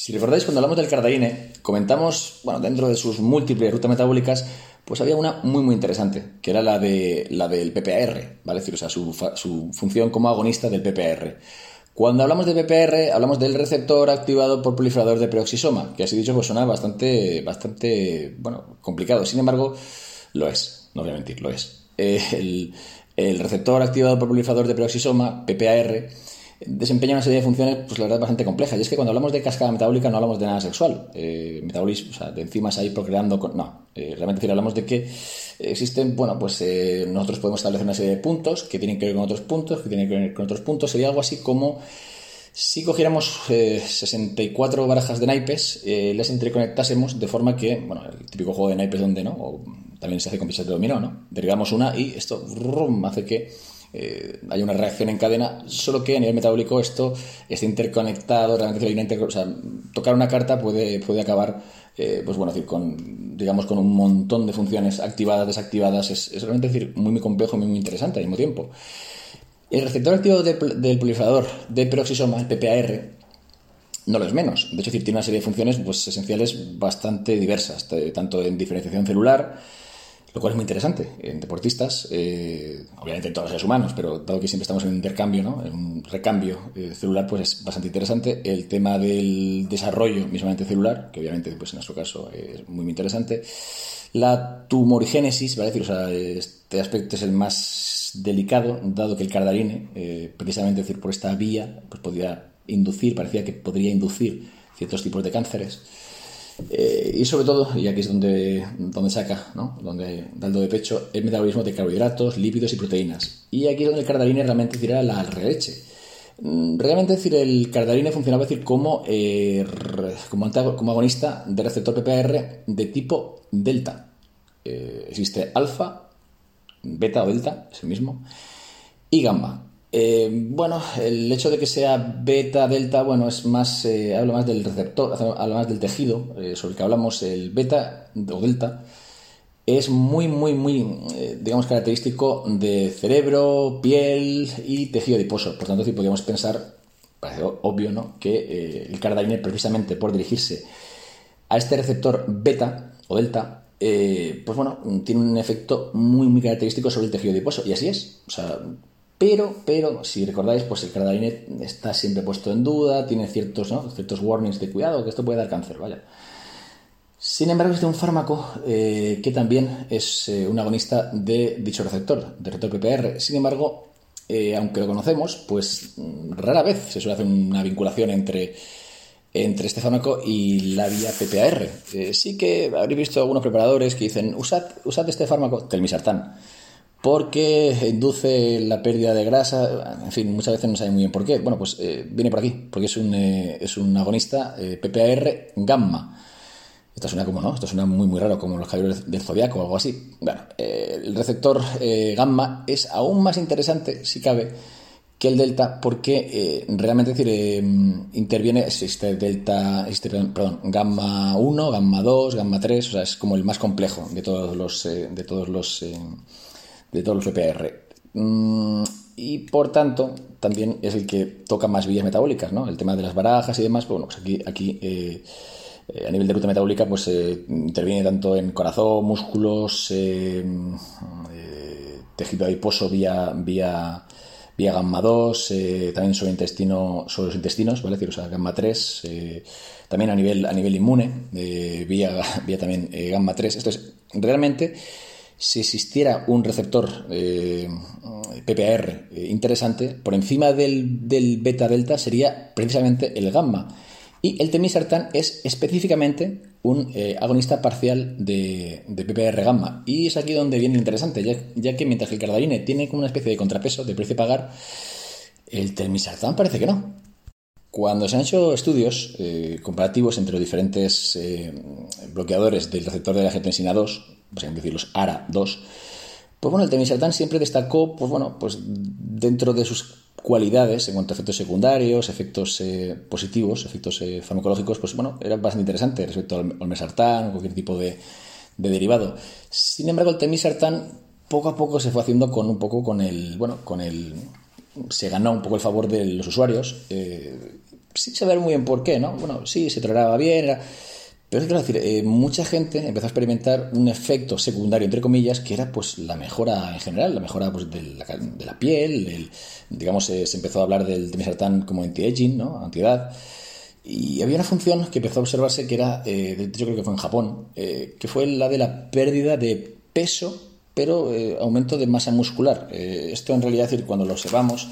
Si recordáis, cuando hablamos del cardaine, comentamos, bueno, dentro de sus múltiples rutas metabólicas, pues había una muy muy interesante, que era la, de, la del PPAR, ¿vale? decir, o sea, su, su función como agonista del PPAR. Cuando hablamos de PPR, hablamos del receptor activado por proliferador de peroxisoma, que así dicho pues suena bastante, bastante, bueno, complicado. Sin embargo, lo es, no voy a mentir, lo es. El, el receptor activado por proliferador de peroxisoma, PPAR, desempeña una serie de funciones, pues la verdad, bastante complejas. Y es que cuando hablamos de cascada metabólica no hablamos de nada sexual. Eh, metabolismo, o sea, de enzimas ahí procreando con... No, eh, realmente decir, hablamos de que existen, bueno, pues eh, nosotros podemos establecer una serie de puntos que tienen que ver con otros puntos, que tienen que ver con otros puntos. Sería algo así como si cogiéramos 64 barajas de naipes, las interconectásemos de forma que, bueno, el típico juego de naipes donde, ¿no? O también se hace con piezas de dominó, ¿no? Derivamos una y esto hace que eh, hay una reacción en cadena, solo que a nivel metabólico esto está interconectado, realmente o sea, tocar una carta puede, puede acabar, eh, pues bueno, decir, con, digamos, con un montón de funciones activadas, desactivadas, es, realmente decir, muy, muy complejo y muy, muy interesante al mismo tiempo. El receptor activo del proliferador de peroxisoma, el PPAR, no lo es menos. De hecho, tiene una serie de funciones pues, esenciales bastante diversas, tanto en diferenciación celular, lo cual es muy interesante en deportistas, eh, obviamente en todos los seres humanos, pero dado que siempre estamos en un intercambio, ¿no? en un recambio eh, celular, pues es bastante interesante. El tema del desarrollo mismamente celular, que obviamente pues en nuestro caso es muy, interesante. La tumorigénesis, ¿vale? o sea, este aspecto es el más delicado, dado que el cardarine, eh, precisamente decir, por esta vía, pues podría inducir, parecía que podría inducir ciertos tipos de cánceres. Eh, y sobre todo, y aquí es donde, donde saca, ¿no? donde da el do de pecho, el metabolismo de carbohidratos, lípidos y proteínas. Y aquí es donde el cardaline realmente tira la releche. Mm, realmente decir, el cardaline funcionaba decir, como, eh, como, agonista de receptor PPR de tipo delta. Eh, existe alfa, beta o delta, es el mismo, y gamma. Eh, bueno, el hecho de que sea beta, delta, bueno, es más, eh, habla más del receptor, habla más del tejido eh, sobre el que hablamos, el beta o delta, es muy, muy, muy, digamos, característico de cerebro, piel y tejido adiposo. Por tanto, si podríamos pensar, parece obvio, ¿no?, que el cardaine, precisamente por dirigirse a este receptor beta o delta, pues bueno, tiene un efecto muy, muy característico sobre el tejido adiposo. Y así es. O sea, pero, pero, si recordáis, pues el Cardalinet está siempre puesto en duda, tiene ciertos, ciertos warnings de cuidado, que esto puede dar cáncer, vaya. Sin embargo, existe un fármaco eh, que también es eh, un agonista de dicho receptor, de receptor PPR. Sin embargo, eh, aunque lo conocemos, pues mm, rara vez se suele hacer una vinculación entre, entre este fármaco y la vía PPAR. sí que habréis visto algunos preparadores que dicen, usad, usad este fármaco, telmisartán porque induce la pérdida de grasa, en fin, muchas veces no saben muy bien por qué. Bueno, pues eh, viene por aquí, porque es un, eh, es un agonista eh, PPAR gamma. Esto suena como, ¿no? Esto suena muy, muy raro, como los caballeros del zodiaco o algo así. Bueno, el receptor gamma es aún más interesante, si cabe, que el delta, porque realmente decir, interviene, existe delta, existe, perdón, gamma 1, gamma 2, gamma 3, o sea, es como el más complejo de todos los, de todos los de todos los EPR. Mm, y por tanto, también es el que toca más vías metabólicas, ¿no? El tema de las barajas y demás, pues, bueno, pues aquí, aquí eh, eh, a nivel de ruta metabólica, pues eh, interviene tanto en corazón, músculos, tejido adiposo vía, vía, vía gamma 2, también sobre, intestino, sobre los intestinos, ¿vale? o sea, gamma 3, también a nivel, a nivel inmune, vía, vía también gamma 3. Esto es realmente si existiera un receptor eh, PPAR eh, interesante, por encima del, beta-delta sería precisamente el gamma. Y el temisartán es específicamente un eh, agonista parcial de, de, PPR gamma. Y es aquí donde viene interesante, ya, que mientras que el cardaline tiene como una especie de contrapeso de precio a pagar, el telmisartán parece que no. Cuando se han hecho estudios comparativos entre los diferentes bloqueadores del receptor de la angiotensina 2, por decir los ARA2, pues bueno, el temisartán siempre destacó, pues bueno, pues dentro de sus cualidades en cuanto a efectos secundarios, efectos eh, positivos, efectos eh, farmacológicos, pues bueno, era bastante interesante respecto al olmesartán o cualquier tipo de, derivado. Sin embargo, el temisartán poco a poco se fue haciendo con un poco con el, bueno, con el, se ganó un poco el favor de los usuarios, eh, sin saber muy bien por qué, ¿no? Bueno, sí, se toleraba bien, era... Pero es que, decir, eh, mucha gente empezó a experimentar un efecto secundario, entre comillas, que era pues la mejora en general, la mejora pues, de, la, piel, digamos, eh, se empezó a hablar del temisartán como anti-aging, ¿no? Antiedad. Y había una función que empezó a observarse que era, eh, yo creo que fue en Japón, que fue la de la pérdida de peso, pero aumento de masa muscular. esto en realidad, es decir, cuando lo observamos,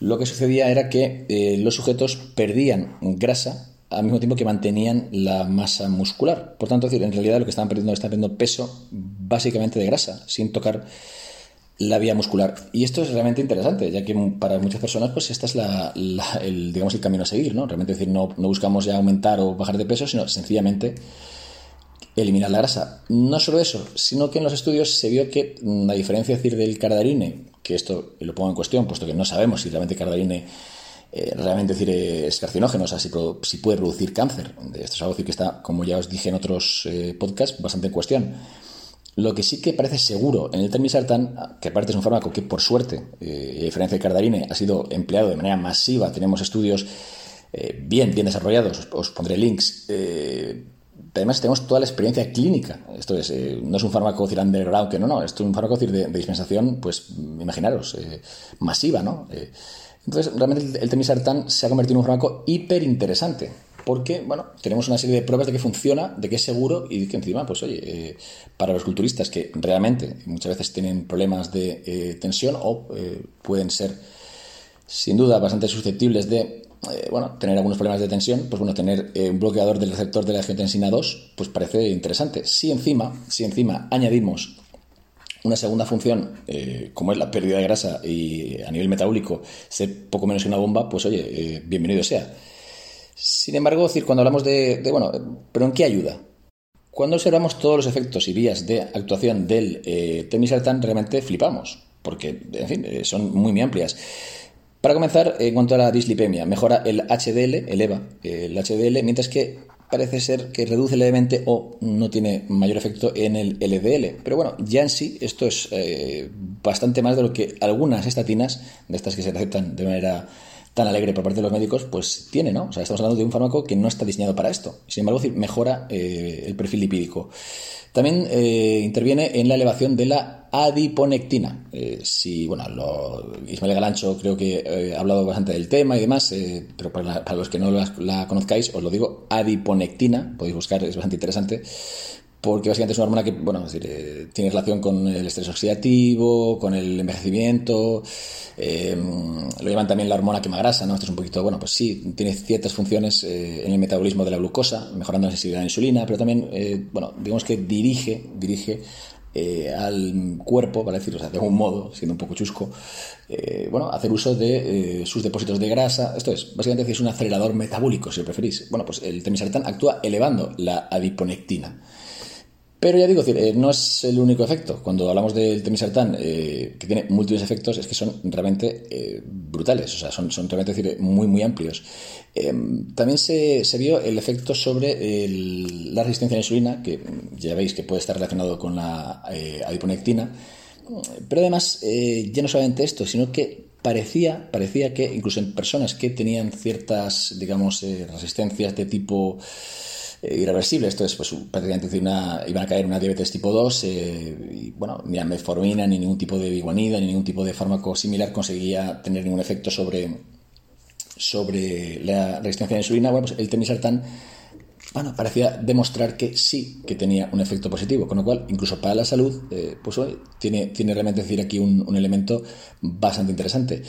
lo que sucedía era que los sujetos perdían grasa al mismo tiempo que mantenían la masa muscular. Por tanto, decir, en realidad lo que estaban perdiendo, estaban perdiendo peso básicamente de grasa, sin tocar la vía muscular. Y esto es realmente interesante, ya que para muchas personas, pues esta es la, el, digamos, el camino a seguir, ¿no? Realmente decir, no, no buscamos ya aumentar o bajar de peso, sino sencillamente eliminar la grasa. No solo eso, sino que en los estudios se vio que, mm, a diferencia decir, del cardarine, que esto lo pongo en cuestión, puesto que no sabemos si realmente cardarine eh, realmente decir, es carcinógeno, o sea, si, puede producir cáncer. Esto es algo que está, como ya os dije en otros eh, podcasts, bastante en cuestión. Lo que sí que parece seguro en el termisartán, que aparte es un fármaco que por suerte, eh, a diferencia del cardarine, ha sido empleado de manera masiva, tenemos estudios bien, bien desarrollados, os, pondré links. además tenemos toda la experiencia clínica. Esto es, no es un fármaco decir, underground, que no, no, esto es un fármaco decir, de, de dispensación, pues imaginaros, masiva, ¿no? Entonces, realmente el, temisartán se ha convertido en un fármaco hiper interesante. Porque, bueno, tenemos una serie de pruebas de que funciona, de que es seguro y que encima, pues oye, eh, para los culturistas que realmente muchas veces tienen problemas de eh, tensión o eh, pueden ser, sin duda, bastante susceptibles de, bueno, tener algunos problemas de tensión, pues bueno, tener un bloqueador del receptor de la angiotensina 2, pues parece interesante. Si encima, si encima añadimos una segunda función, eh, como es la pérdida de grasa y a nivel metabólico ser poco menos que una bomba, pues oye, eh, bienvenido sea. Sin embargo, decir, cuando hablamos de, bueno, ¿pero en qué ayuda? Cuando observamos todos los efectos y vías de actuación del eh, realmente flipamos, porque, en fin, eh, son muy, muy amplias. Para comenzar, en cuanto a la dislipemia, mejora el HDL, eleva el HDL, mientras que parece ser que reduce levemente o no tiene mayor efecto en el LDL. Pero bueno, ya en sí esto es eh, bastante más de lo que algunas estatinas, de estas que se aceptan de manera tan alegre por parte de los médicos, pues tiene, ¿no? O sea, estamos hablando de un fármaco que no está diseñado para esto. Sin embargo, mejora eh, el perfil lipídico. También eh, interviene en la elevación de la adiponectina. Eh, si, bueno, lo, Ismael Galancho creo que ha hablado bastante del tema y demás, pero para, los que no la, conozcáis, os lo digo, adiponectina, podéis buscar, es bastante interesante porque básicamente es una hormona que, bueno, eh, tiene relación con el estrés oxidativo, con el envejecimiento, eh, lo llaman también la hormona quema grasa, ¿no? Esto es un poquito, bueno, pues sí, tiene ciertas funciones eh, en el metabolismo de la glucosa, mejorando la sensibilidad a la insulina, pero también, bueno, digamos que dirige, dirige al cuerpo, para decirlo, de algún modo, siendo un poco chusco, bueno, hacer uso de sus depósitos de grasa. Esto es, básicamente es un acelerador metabólico, si lo preferís. Bueno, pues el temisartán actúa elevando la adiponectina. Pero ya digo, eh, no es el único efecto. Cuando hablamos del temisartán, eh, que tiene múltiples efectos, es que son realmente eh, brutales, o sea, son, realmente decir, muy, muy amplios. también se, vio el efecto sobre la resistencia a la insulina, que ya veis que puede estar relacionado con la adiponectina. Pero además, ya no solamente esto, sino que parecía, parecía que incluso en personas que tenían ciertas, digamos, resistencias de tipo eh, irreversible. Esto es, pues, prácticamente una, iban a caer una diabetes tipo 2 eh, y, bueno, ni la metformina, ni ningún tipo de biguanida, ni ningún tipo de fármaco similar conseguía tener ningún efecto sobre, sobre la resistencia a la insulina. Bueno, pues el temisartán bueno, parecía demostrar que sí que tenía un efecto positivo, con lo cual, incluso para la salud, eh, pues tiene, tiene realmente decir aquí un, un, elemento bastante interesante.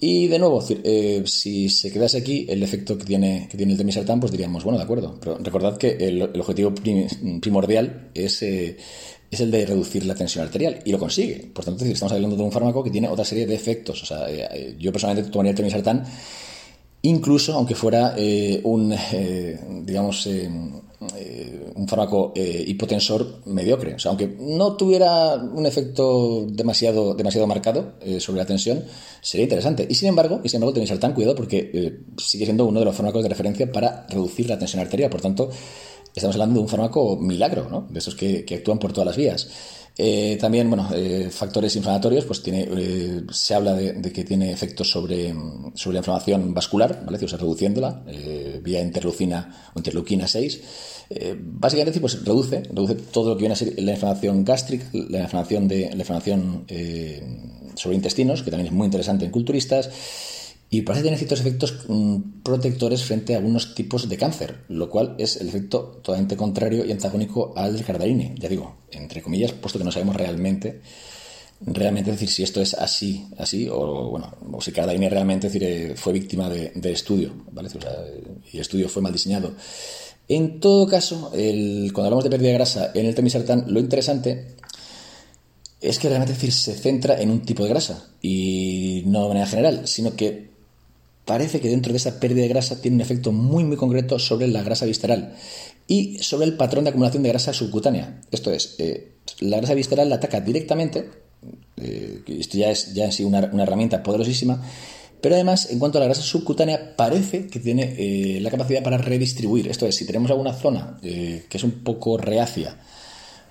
Y de nuevo, eh, si se quedase aquí, el efecto que tiene, que tiene el temisartán, pues diríamos, bueno, de acuerdo. Pero recordad que el, objetivo primordial es, eh, es el de reducir la tensión arterial y lo consigue. Por tanto, estamos hablando de un fármaco que tiene otra serie de efectos. O sea, eh, yo personalmente tomaría el temisartán incluso aunque fuera un, digamos, eh, un fármaco eh, hipotensor mediocre. O sea, aunque no tuviera un efecto demasiado, demasiado marcado eh, sobre la tensión, sería interesante. Y sin embargo, y sin embargo tenéis que tan cuidado porque sigue siendo uno de los fármacos de referencia para reducir la tensión arterial. Por tanto, estamos hablando de un fármaco milagro, ¿no? De esos que, actúan por todas las vías. Eh, también, bueno, eh, factores inflamatorios, pues tiene, eh, se habla de, que tiene efectos sobre, sobre la inflamación vascular, ¿vale? O sea, reduciéndola vía interleucina o interleuquina 6. básicamente, pues reduce, reduce todo lo que viene a ser la inflamación gástrica, la inflamación, de, la inflamación sobre intestinos, que también es muy interesante en culturistas y parece tener ciertos efectos mm, protectores frente a algunos tipos de cáncer, lo cual es el efecto totalmente contrario y antagónico al del cardarine, ya digo, entre comillas, puesto que no sabemos realmente realmente decir si esto es así, así, o bueno, o si Cardarine realmente eh, fue víctima de, estudio, ¿vale? y el estudio fue mal diseñado. En todo caso, cuando hablamos de pérdida de grasa en el temisartán, lo interesante es que realmente decir, se centra en un tipo de grasa y no de manera general, sino que parece que dentro de esa pérdida de grasa tiene un efecto muy muy concreto sobre la grasa visceral y sobre el patrón de acumulación de grasa subcutánea. Esto es, eh, la grasa visceral la ataca directamente, eh, esto ya es ya sí una, herramienta poderosísima, pero además, en cuanto a la grasa subcutánea, parece que tiene eh, la capacidad para redistribuir. Esto es, si tenemos alguna zona que es un poco reacia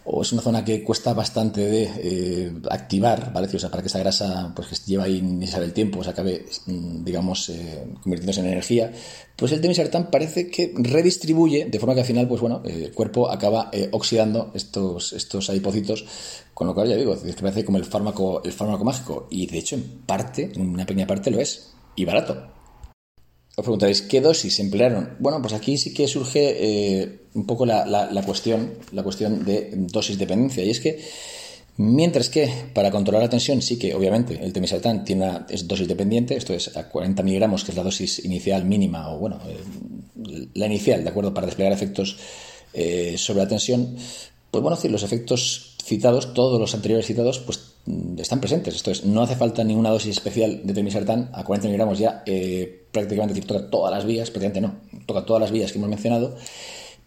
o es una zona que cuesta bastante de eh, activar, ¿vale? O sea, para que esa grasa pues, que lleva ahí ni sabe el tiempo, se acabe, mm, digamos, eh, convirtiéndose en energía, pues el temisartán parece que redistribuye, de forma que al final, pues bueno, eh, el cuerpo acaba oxidando estos, estos adipocitos, con lo cual ya digo, es que parece como el fármaco, el fármaco mágico, y de hecho, en parte, en una pequeña parte lo es, y barato. Os preguntaréis, ¿qué dosis emplearon? Bueno, pues aquí sí que surge eh, un poco la, cuestión, la cuestión de dosis dependencia. Y es que, mientras que para controlar la tensión sí que, obviamente, el temisartán tiene una, es dosis dependiente, esto es a 40 miligramos, que es la dosis inicial mínima, o bueno, eh, la inicial, ¿de acuerdo?, para desplegar efectos eh, sobre la tensión, pues bueno, los efectos citados, todos los anteriores citados, pues están presentes. Esto es, no hace falta ninguna dosis especial de temisartán, a 40 miligramos ya prácticamente toca todas las vías, prácticamente no, toca todas las vías que hemos mencionado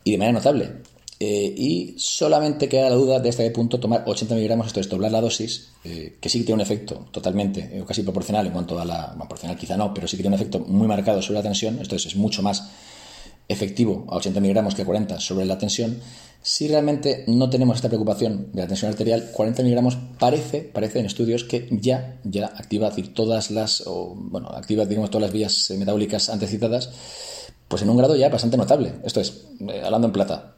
y de manera notable. Eh, y solamente queda la duda de hasta qué punto tomar 80 miligramos, esto es doblar la dosis, eh, que sí que tiene un efecto totalmente, eh, casi proporcional en cuanto a la, proporcional quizá no, pero sí que tiene un efecto muy marcado sobre la tensión, esto es, mucho más efectivo a 80 miligramos que a 40 sobre la tensión, si realmente no tenemos esta preocupación de la tensión arterial, 40 miligramos parece, parece en estudios que ya, ya activa todas las, o, bueno, activa digamos, todas las vías metabólicas antes citadas, pues en un grado ya bastante notable. Esto es, eh, hablando en plata,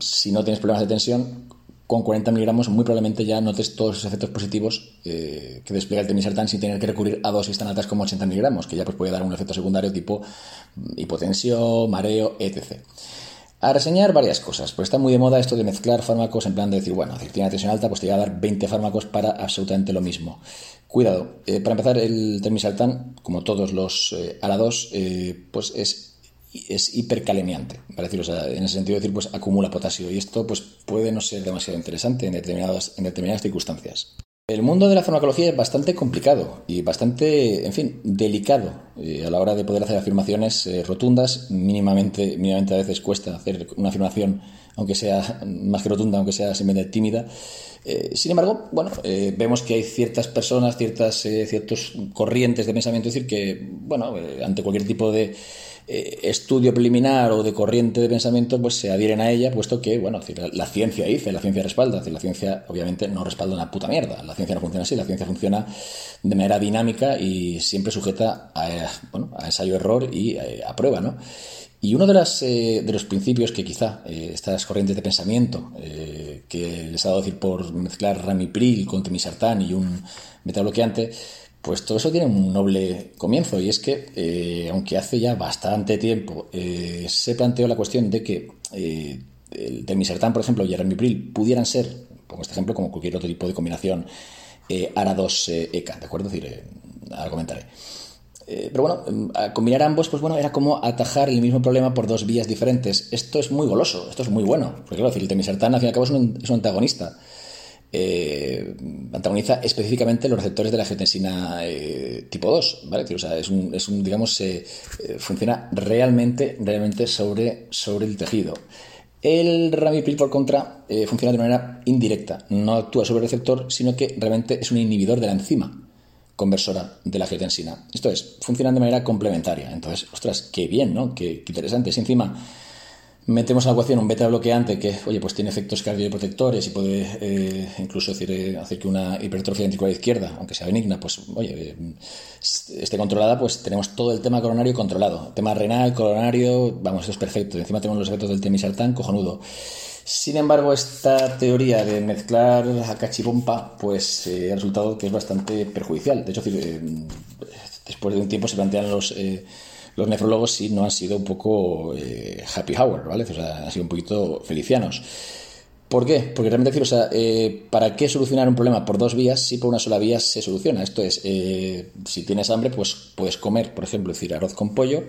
si no tienes problemas de tensión, con 40 miligramos muy probablemente ya notes todos los efectos positivos eh, que despliega el temisartán sin tener que recurrir a dosis tan altas como 80 miligramos, que ya pues puede dar un efecto secundario tipo hipotensión, mareo, etc. A reseñar varias cosas, pues está muy de moda esto de mezclar fármacos en plan de decir, bueno, si tiene tensión alta, pues te voy a dar 20 fármacos para absolutamente lo mismo. Cuidado, eh, para empezar, el termisaltán, como todos los eh, ARA2, eh, pues es, es hipercalemiante, para decir, o sea, en ese sentido de decir, pues acumula potasio y esto pues puede no ser demasiado interesante en determinadas, en determinadas circunstancias. El mundo de la farmacología es bastante complicado y bastante, en fin, delicado eh, a la hora de poder hacer afirmaciones eh, rotundas. Mínimamente, mínimamente a veces cuesta hacer una afirmación, aunque sea más que rotunda, aunque sea simplemente tímida. Eh, sin embargo, bueno, vemos que hay ciertas personas, ciertas, ciertos corrientes de pensamiento, es decir, que, bueno, ante cualquier tipo de eh, estudio preliminar o de corriente de pensamiento, pues se adhieren a ella, puesto que, bueno, la, ciencia dice, la ciencia respalda, la ciencia obviamente no respalda una puta mierda, la ciencia no funciona así, la ciencia funciona de manera dinámica y siempre sujeta a, bueno, a ensayo-error y eh, a, prueba, ¿no? Y uno de, las, eh, de los principios que quizá estas corrientes de pensamiento que les ha dado decir por mezclar ramipril con temisartán y un metabloqueante, pues todo eso tiene un noble comienzo y es que, eh, aunque hace ya bastante tiempo eh, se planteó la cuestión de que eh, el Temisertán, por ejemplo, y el Ramipril pudieran ser, pongo este ejemplo, como cualquier otro tipo de combinación ARA2-ECA, ¿de acuerdo? Decir, ahora comentaré. pero bueno, combinar ambos, pues bueno, era como atajar el mismo problema por dos vías diferentes. Esto es muy goloso, esto es muy bueno, porque claro, el Temisertán al fin y al cabo es es un antagonista eh, antagoniza específicamente los receptores de la angiotensina eh, tipo 2, ¿vale? O sea, es un, es un digamos, eh, funciona realmente, realmente sobre, sobre el tejido. El ramipril, por contra, funciona de manera indirecta, no actúa sobre el receptor, sino que realmente es un inhibidor de la enzima conversora de la angiotensina. Esto es, funcionan de manera complementaria. Entonces, ostras, qué bien, ¿no? Qué, qué interesante. Si encima metemos a la ecuación un beta bloqueante que, oye, pues tiene efectos cardioprotectores y puede eh, incluso decir, eh, hacer que una hipertrofia ventricular izquierda, aunque sea benigna, pues, oye, eh, esté controlada, pues tenemos todo el tema coronario controlado. tema renal, coronario, vamos, eso es perfecto. Encima tenemos los efectos del temisartán, cojonudo. Sin embargo, esta teoría de mezclar a cachipompa, pues ha resultado que es bastante perjudicial. De hecho, después de un tiempo se plantean los los nefrólogos sí no han sido un poco eh, happy hour, ¿vale? O sea, han sido un poquito felicianos. ¿Por qué? Porque realmente decir, o sea, eh, ¿para qué solucionar un problema por dos vías si por una sola vía se soluciona? Esto es, eh, si tienes hambre, pues puedes comer, por ejemplo, decir, arroz con pollo,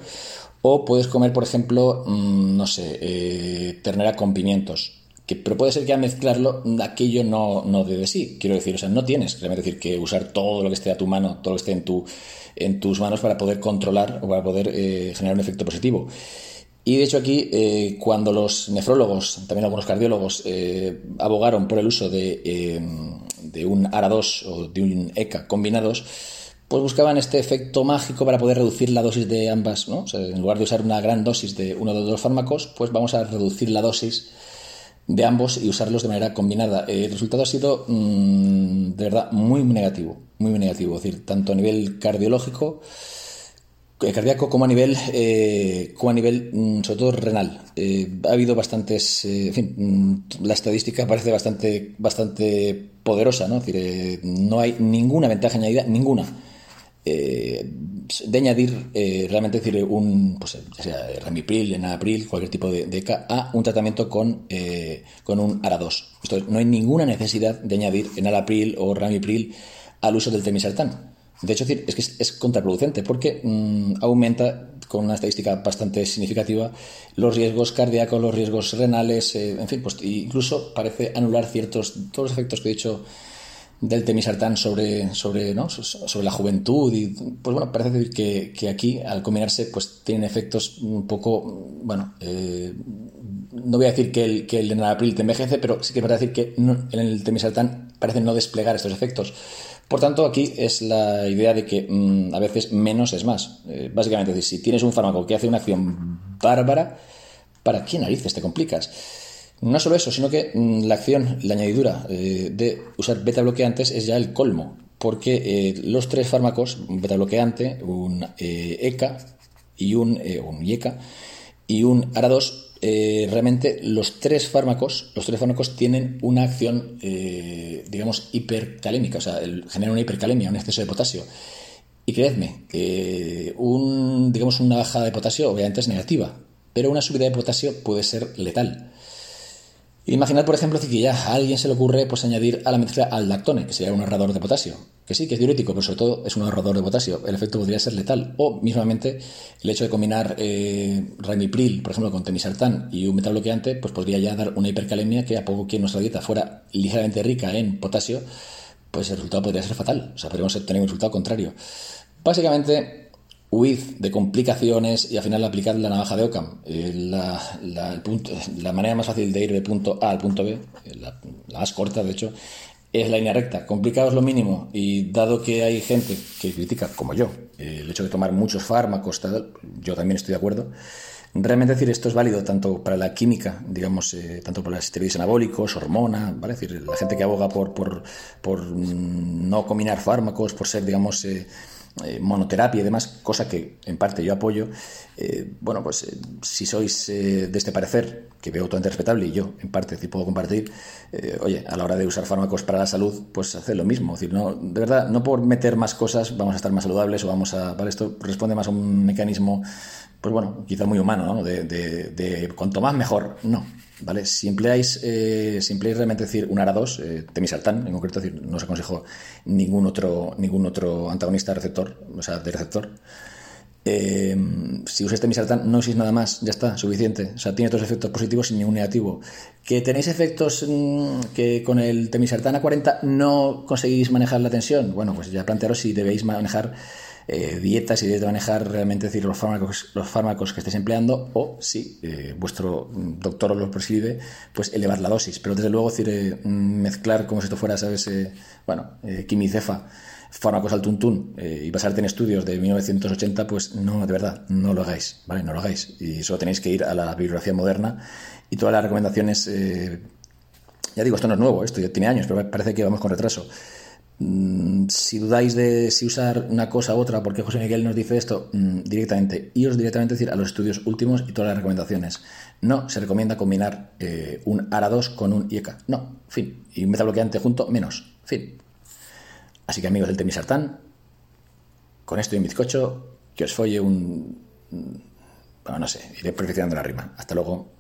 o puedes comer, por ejemplo, mm, no sé, ternera con pimientos. Pero puede ser que al mezclarlo aquello no, no dé de sí. Quiero decir, o sea, no tienes realmente decir que usar todo lo que esté a tu mano, todo lo que esté en tu en tus manos para poder controlar o para poder eh, generar un efecto positivo. Y de hecho aquí, eh, cuando los nefrólogos, también algunos cardiólogos, eh, abogaron por el uso de, de un ARA2 o de un ECA combinados, pues buscaban este efecto mágico para poder reducir la dosis de ambas, ¿no? en lugar de usar una gran dosis de uno de los dos fármacos, pues vamos a reducir la dosis de ambos y usarlos de manera combinada. el resultado ha sido mm, de verdad muy negativo muy negativo, es decir, tanto a nivel cardiológico, eh, cardíaco como a nivel, eh, como a nivel mm, sobre todo renal. Eh, ha habido bastantes, en fin, mm, la estadística parece bastante, bastante poderosa, ¿no? Decir, no hay ninguna ventaja añadida, ninguna. De añadir realmente decir un pues sea ramipril, enapril, cualquier tipo de, de a un tratamiento con, con un ARA2. Esto, no hay ninguna necesidad de añadir enalapril o ramipril al uso del temisartán. De hecho, es que es contraproducente porque mm, aumenta con una estadística bastante significativa los riesgos cardíacos, los riesgos renales, eh, en fin, pues incluso parece anular ciertos, todos los efectos que he dicho del temisartán sobre, sobre, ¿no? sobre la juventud y pues bueno, parece decir que, que, aquí al combinarse pues tienen efectos un poco, bueno, eh, no voy a decir que el, que el enalapril te envejece, pero sí que parece decir que en el temisartán parece no desplegar estos efectos. Por tanto, aquí es la idea de que mm, a veces menos es más. Eh, básicamente, si tienes un fármaco que hace una acción bárbara, ¿para qué narices te complicas? No solo eso, sino que mm, la acción, la añadidura eh, de usar beta bloqueantes es ya el colmo, porque eh, los tres fármacos, un beta bloqueante, un ECA y un, un IECA y un ARA2, eh, realmente los tres fármacos, los tres fármacos tienen una acción, eh, digamos, hipercalémica, o sea, generan una hipercalemia, un exceso de potasio. Y creedme, un, digamos, una bajada de potasio obviamente es negativa, pero una subida de potasio puede ser letal. Imaginad, por ejemplo, que ya a alguien se le ocurre pues, añadir a la mezcla al lactone, que sería un ahorrador de potasio. Que sí, que es diurético, pero sobre todo es un ahorrador de potasio. El efecto podría ser letal. O, mismamente, el hecho de combinar eh, ramipril, por ejemplo, con temisartán y un metabloqueante, pues podría ya dar una hipercalemia que a poco que nuestra dieta fuera ligeramente rica en potasio, pues el resultado podría ser fatal. O sea, podríamos tener un resultado contrario. Básicamente, huid de complicaciones y al final aplicar la navaja de Ockham. Eh, la, punto, la, manera más fácil de ir de punto A al punto B, eh, la, más corta de hecho, es la línea recta. Complicados lo mínimo y dado que hay gente que critica, como yo, el hecho de tomar muchos fármacos, yo también estoy de acuerdo. Realmente decir esto es válido tanto para la química, digamos, eh, tanto para los esteroides anabólicos, hormonas, ¿vale? decir, la gente que aboga por, por, por no combinar fármacos, por ser, digamos, eh, monoterapia y demás, cosa que en parte yo apoyo, eh, bueno, pues eh, si sois de este parecer, que veo totalmente respetable y yo en parte sí puedo compartir, oye, a la hora de usar fármacos para la salud, pues hacer lo mismo. Decir, no, de verdad, no por meter más cosas vamos a estar más saludables o vamos a... Para esto responde más a un mecanismo, pues bueno, quizá muy humano, ¿no? De, de, de cuanto más mejor, no. ¿vale? Si empleáis, eh, realmente decir un ARA2, eh, en concreto, decir, no os aconsejo ningún otro, ningún otro antagonista receptor, o sea, de receptor. Eh, si usáis temisartán, no uséis nada más, ya está, suficiente. O sea, tiene otros efectos positivos sin ningún negativo. ¿Que tenéis efectos mm, que con el temisartán a 40 no conseguís manejar la tensión? Bueno, pues ya plantearos si debéis manejar eh, dietas y de manejar realmente decir los fármacos, los fármacos que estéis empleando o si eh, vuestro doctor os los prescribe, pues elevar la dosis. Pero desde luego decir, eh, mezclar como si esto fuera, ¿sabes? bueno, quimicefa fármacos al tuntún eh, y basarte en estudios de 1980, pues no, de verdad, no lo hagáis, ¿vale? No lo hagáis. Y solo tenéis que ir a la bibliografía moderna y todas las recomendaciones... Eh, ya digo, esto no es nuevo, esto ya tiene años, pero parece que vamos con retraso. Mm, si dudáis de si usar una cosa u otra, porque José Miguel nos dice esto, mm, directamente, iros directamente decir a los estudios últimos y todas las recomendaciones. No se recomienda combinar eh, un ARA2 con un IECA. No, fin. Y un bloqueante junto, menos. Fin. Así que amigos del Temisartán, con esto y un bizcocho, que os folle un... Bueno, no sé, iré perfeccionando la rima. Hasta luego.